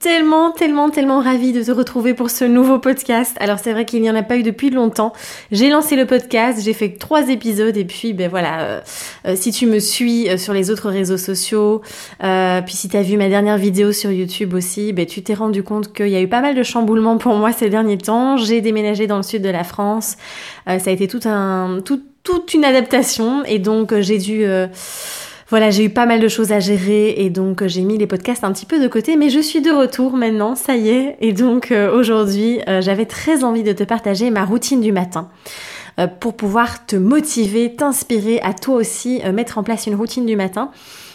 tellement, tellement, tellement ravie de te retrouver pour ce nouveau podcast. Alors c'est vrai qu'il n'y en a pas eu depuis longtemps. J'ai lancé le podcast, j'ai fait trois épisodes et puis ben voilà, euh, euh, si tu me suis euh, sur les autres réseaux sociaux, puis si tu as vu ma dernière vidéo sur YouTube aussi, ben tu t'es rendu compte qu'il y a eu pas mal de chamboulements pour moi ces derniers temps. J'ai déménagé dans le sud de la France. ça a été tout un, toute une adaptation et donc j'ai dû voilà, j'ai eu pas mal de choses à gérer et donc euh, j'ai mis les podcasts un petit peu de côté, mais je suis de retour maintenant, ça y est. Et donc euh, aujourd'hui, euh, j'avais très envie de te partager ma routine du matin pour pouvoir te motiver, t'inspirer à toi aussi mettre en place une routine du matin.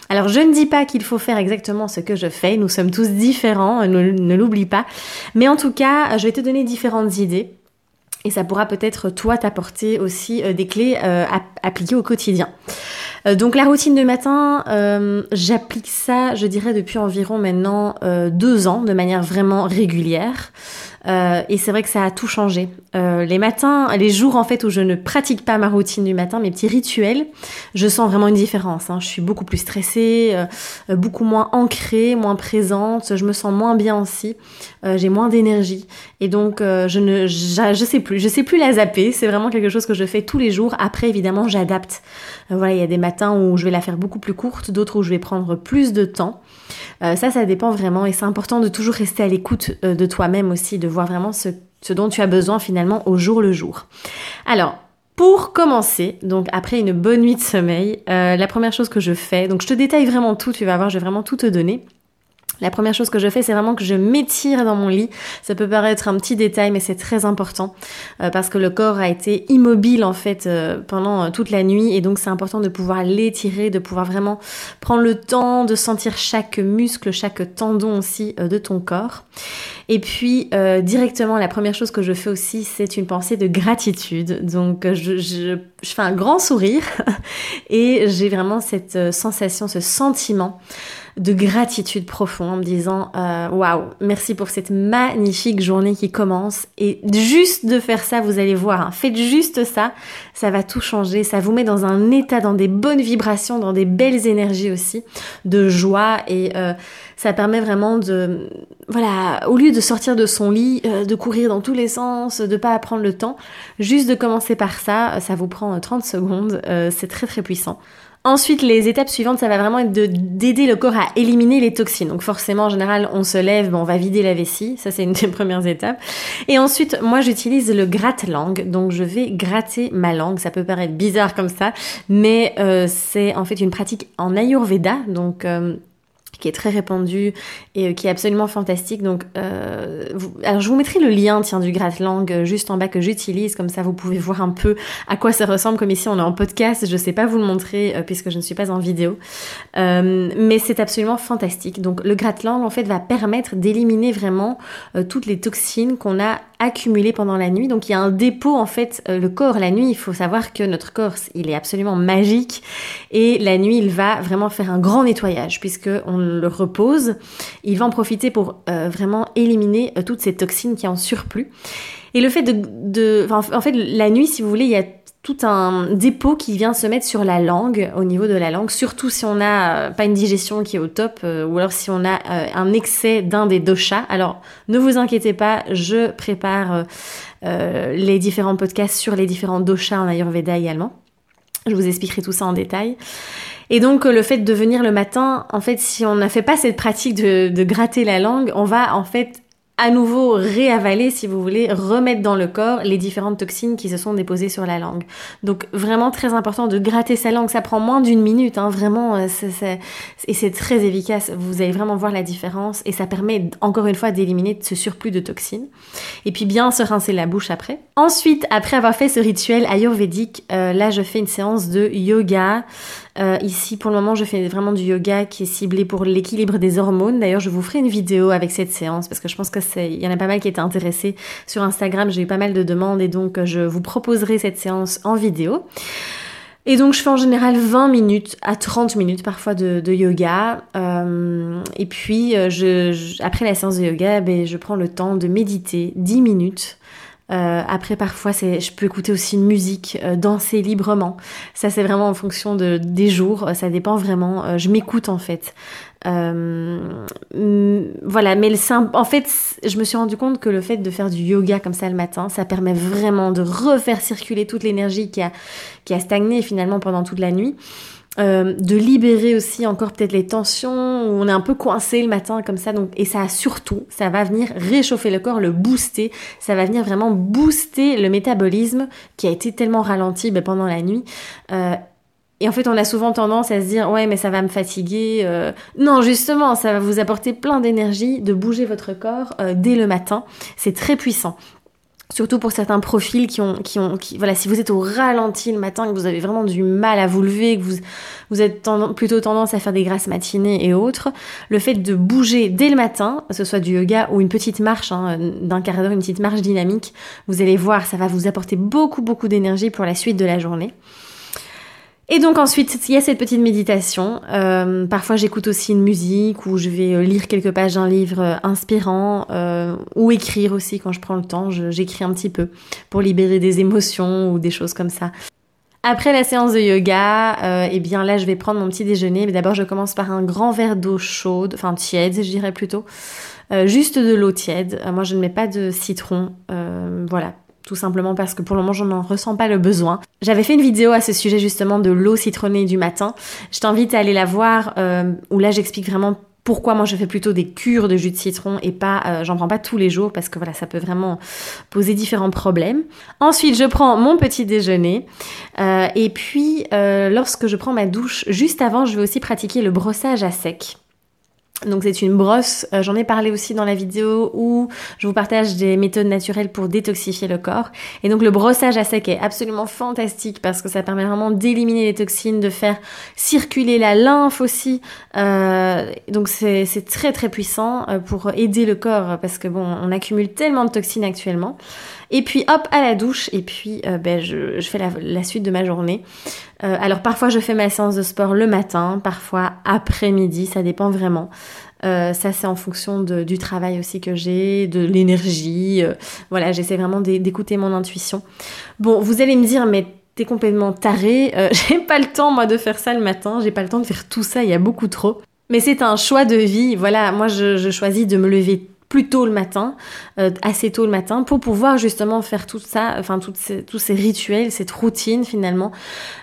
Alors je ne dis pas qu'il faut faire exactement ce que je fais, nous sommes tous différents, ne l'oublie pas, mais en tout cas, je vais te donner différentes idées et ça pourra peut-être toi t'apporter aussi des clés appliquées au quotidien. Euh, donc la routine de matin, euh, j'applique ça, je dirais, depuis environ maintenant euh, deux ans, de manière vraiment régulière. Euh, et c'est vrai que ça a tout changé. Euh, les matins, les jours en fait où je ne pratique pas ma routine du matin, mes petits rituels, je sens vraiment une différence. Hein. Je suis beaucoup plus stressée, euh, beaucoup moins ancrée, moins présente. Je me sens moins bien aussi. J'ai moins d'énergie. Et donc je ne, je, sais plus, je sais plus la zapper. C'est vraiment quelque chose que je fais tous les jours. Après évidemment j'adapte. voilà, il y a des matins où je vais la faire beaucoup plus courte, d'autres où je vais prendre plus de temps. ça, ça dépend vraiment. Et c'est important de toujours rester à l'écoute de toi-même aussi, voir vraiment ce, dont tu as besoin finalement au jour le jour. Alors, pour commencer, donc après une bonne nuit de sommeil, euh, la première chose que je fais, donc je te détaille vraiment tout, tu vas voir, je vais vraiment tout te donner. La première chose que je fais, c'est vraiment que je m'étire dans mon lit. Ça peut paraître un petit détail, mais c'est très important euh, parce que le corps a été immobile en fait euh, pendant toute la nuit et donc c'est important de pouvoir l'étirer, de pouvoir vraiment prendre le temps de sentir chaque muscle, chaque tendon aussi de ton corps. Et puis directement, la première chose que je fais aussi, c'est une pensée de gratitude. Donc je, je, je fais un grand sourire et j'ai vraiment cette sensation, ce sentiment de gratitude profonde en me disant euh, waouh, merci pour cette magnifique journée qui commence. Et juste de faire ça, vous allez voir, hein, faites juste ça, ça va tout changer. Ça vous met dans un état, dans des bonnes vibrations, dans des belles énergies aussi, de joie et euh, ça permet vraiment de, voilà, au lieu de sortir de son lit, euh, de courir dans tous les sens, de pas prendre le temps, juste de commencer par ça, ça vous prend 30 secondes, c'est très très puissant. Ensuite, les étapes suivantes, ça va vraiment être d'aider le corps à éliminer les toxines. Donc forcément, en général, on se lève, on va vider la vessie. Ça, c'est une des premières étapes. Et ensuite, moi, j'utilise le gratte-langue. Donc je vais gratter ma langue. Ça peut paraître bizarre comme ça, mais euh, c'est en fait une pratique en Ayurveda. Donc euh, qui est très répandu et euh, qui est absolument fantastique. Donc, euh, alors je vous mettrai le lien tiens du gratte-langue euh, juste en bas que j'utilise, comme ça vous pouvez voir un peu à quoi ça ressemble. Comme ici on est en podcast, je sais pas vous le montrer puisque je ne suis pas en vidéo, mais c'est absolument fantastique. Donc le gratte-langue en fait va permettre d'éliminer vraiment toutes les toxines qu'on a accumulées pendant la nuit. Donc il y a un dépôt en fait, le corps la nuit. Il faut savoir que notre corps il est absolument magique et la nuit il va vraiment faire un grand nettoyage puisque on le repose, il va en profiter pour euh, vraiment éliminer euh, toutes ces toxines qui en surplus. Et le fait de, en fait, la nuit, si vous voulez, il y a tout un dépôt qui vient se mettre sur la langue, au niveau de la langue, surtout si on n'a euh, pas une digestion qui est au top, ou alors si on a un excès d'un des doshas. Alors, ne vous inquiétez pas, je prépare les différents podcasts sur les différents doshas en Ayurveda également. Je vous expliquerai tout ça en détail. Et donc le fait de venir le matin, en fait, si on n'a fait pas cette pratique de gratter la langue, on va en fait à nouveau réavaler, si vous voulez, remettre dans le corps les différentes toxines qui se sont déposées sur la langue. Donc vraiment très important de gratter sa langue. Ça prend moins d'une minute, hein, vraiment, euh, et c'est très efficace. Vous allez vraiment voir la différence et ça permet encore une fois d'éliminer ce surplus de toxines. Et puis bien se rincer la bouche après. Ensuite, après avoir fait ce rituel ayurvédique, euh, là je fais une séance de yoga. Euh, ici, pour le moment, je fais vraiment du yoga qui est ciblé pour l'équilibre des hormones. D'ailleurs, je vous ferai une vidéo avec cette séance parce que je pense que c'est, il y en a pas mal qui étaient intéressés sur Instagram. J'ai eu pas mal de demandes et donc je vous proposerai cette séance en vidéo. Et donc je fais en général 20 minutes à 30 minutes parfois de, yoga. Euh, et puis euh, je, après la séance de yoga, ben, je prends le temps de méditer 10 minutes. Euh, après, parfois, c'est, je peux écouter aussi une musique, danser librement. Ça, c'est vraiment en fonction de, des jours. Ça dépend vraiment. je m'écoute en fait. Euh, voilà, mais le en fait, je me suis rendu compte que le fait de faire du yoga comme ça le matin, ça permet vraiment de refaire circuler toute l'énergie qui a, qui a stagné finalement pendant toute la nuit. Euh, de libérer aussi encore peut-être les tensions où on est un peu coincé le matin comme ça donc et ça surtout ça va venir réchauffer le corps le booster ça va venir vraiment booster le métabolisme qui a été tellement ralenti ben, pendant la nuit euh, et en fait, on a souvent tendance à se dire ouais, mais ça va me fatiguer. Euh. Non, justement, ça va vous apporter plein d'énergie de bouger votre corps euh, dès le matin. C'est très puissant. Surtout pour certains profils qui ont, qui ont, qui, voilà, si vous êtes au ralenti le matin, que vous avez vraiment du mal à vous lever, que vous, vous êtes plutôt tendance à faire des grasses matinées et autres, le fait de bouger dès le matin, que ce soit du yoga ou une petite marche hein, d'un quart d'heure, une petite marche dynamique, vous allez voir, ça va vous apporter beaucoup, beaucoup d'énergie pour la suite de la journée. Et donc ensuite, il y a cette petite méditation. Euh, parfois, j'écoute aussi une musique ou je vais euh, lire quelques pages d'un livre euh, inspirant ou écrire aussi quand je prends le temps. J'écris un petit peu pour libérer des émotions ou des choses comme ça. Après la séance de yoga, eh bien là, je vais prendre mon petit déjeuner. Mais d'abord, je commence par un grand verre d'eau chaude, enfin tiède, je dirais plutôt. juste de l'eau tiède. moi, je ne mets pas de citron. voilà, tout simplement parce que pour le moment je n'en ressens pas le besoin. J'avais fait une vidéo à ce sujet justement de l'eau citronnée du matin. Je t'invite à aller la voir euh, où là j'explique vraiment pourquoi moi je fais plutôt des cures de jus de citron et pas euh, j'en prends pas tous les jours parce que voilà ça peut vraiment poser différents problèmes. Ensuite je prends mon petit déjeuner euh, et puis lorsque je prends ma douche juste avant je vais aussi pratiquer le brossage à sec. Donc c'est une brosse, euh, j'en ai parlé aussi dans la vidéo où je vous partage des méthodes naturelles pour détoxifier le corps. Et donc le brossage à sec est absolument fantastique parce que ça permet vraiment d'éliminer les toxines, de faire circuler la lymphe aussi. Euh, donc c'est très très puissant euh, pour aider le corps parce que bon, on accumule tellement de toxines actuellement. Et puis hop à la douche et puis ben, je, fais la, suite de ma journée. alors parfois je fais ma séance de sport le matin, parfois après-midi, ça dépend vraiment. Euh, ça, c'est en fonction du travail aussi que j'ai, de l'énergie. Euh, voilà, j'essaie vraiment d'écouter mon intuition. Bon, vous allez me dire, mais t'es complètement taré. Euh, j'ai pas le temps, moi, de faire ça le matin. J'ai pas le temps de faire tout ça. Il y a beaucoup trop. Mais c'est un choix de vie. Voilà, moi, je, je choisis de me lever plus tôt le matin, euh, assez tôt le matin, pour pouvoir justement faire tout ça, enfin ces, tous ces rituels, cette routine finalement,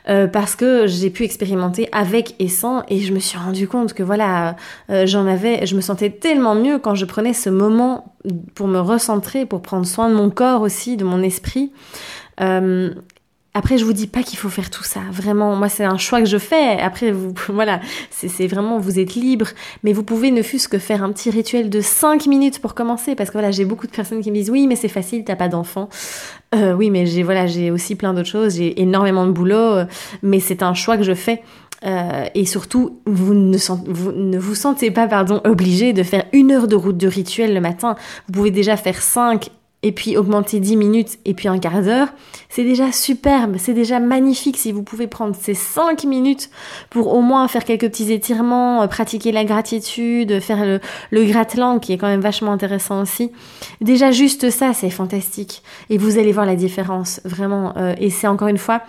euh, parce que j'ai pu expérimenter avec et sans, et je me suis rendu compte que voilà, euh, j'en avais, je me sentais tellement mieux quand je prenais ce moment pour me recentrer, pour prendre soin de mon corps aussi, de mon esprit. Après, je vous dis pas qu'il faut faire tout ça. Vraiment, moi, c'est un choix que je fais. Après, vous, voilà, c'est vraiment, vous êtes libre. Mais vous pouvez ne fût-ce que faire un petit rituel de 5 minutes pour commencer. Parce que voilà, j'ai beaucoup de personnes qui me disent, oui, mais c'est facile, t'as pas d'enfant. Euh, oui, mais j'ai, voilà, j'ai aussi plein d'autres choses. J'ai énormément de boulot. Euh, mais c'est un choix que je fais. Euh, et surtout, vous ne, vous ne vous sentez pas, pardon, obligé de faire une heure de route de rituel le matin. Vous pouvez déjà faire 5 et puis augmenter 10 minutes et puis un quart d'heure, c'est déjà superbe, c'est déjà magnifique si vous pouvez prendre ces 5 minutes pour au moins faire quelques petits étirements, euh, pratiquer la gratitude, faire le, le gratte-langue qui est quand même vachement intéressant aussi. Déjà juste ça, c'est fantastique. Et vous allez voir la différence, vraiment. Euh, et c'est encore une fois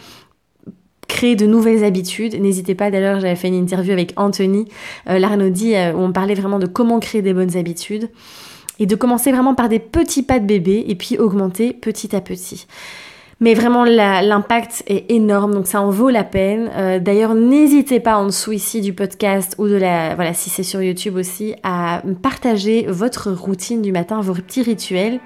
créer de nouvelles habitudes. N'hésitez pas, d'ailleurs, j'avais fait une interview avec Anthony euh, Larnaudi où on parlait vraiment de comment créer des bonnes habitudes et de commencer vraiment par des petits pas de bébé et puis augmenter petit à petit. Mais vraiment, l'impact est énorme, donc ça en vaut la peine. Euh, d'ailleurs, n'hésitez pas en dessous ici du podcast ou de la, voilà, si c'est sur YouTube aussi, à partager votre routine du matin, vos petits rituels.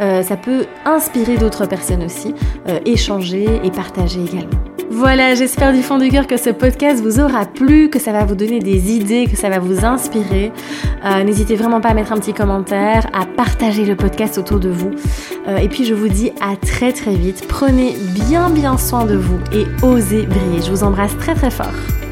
Euh, ça peut inspirer d'autres personnes aussi, euh, échanger et partager également. Voilà, j'espère du fond du cœur que ce podcast vous aura plu, que ça va vous donner des idées, que ça va vous inspirer. Euh, n'hésitez vraiment pas à mettre un petit commentaire, à partager le podcast autour de vous. et puis je vous dis à très très vite. Prenez bien bien soin de vous et osez briller. Je vous embrasse très très fort.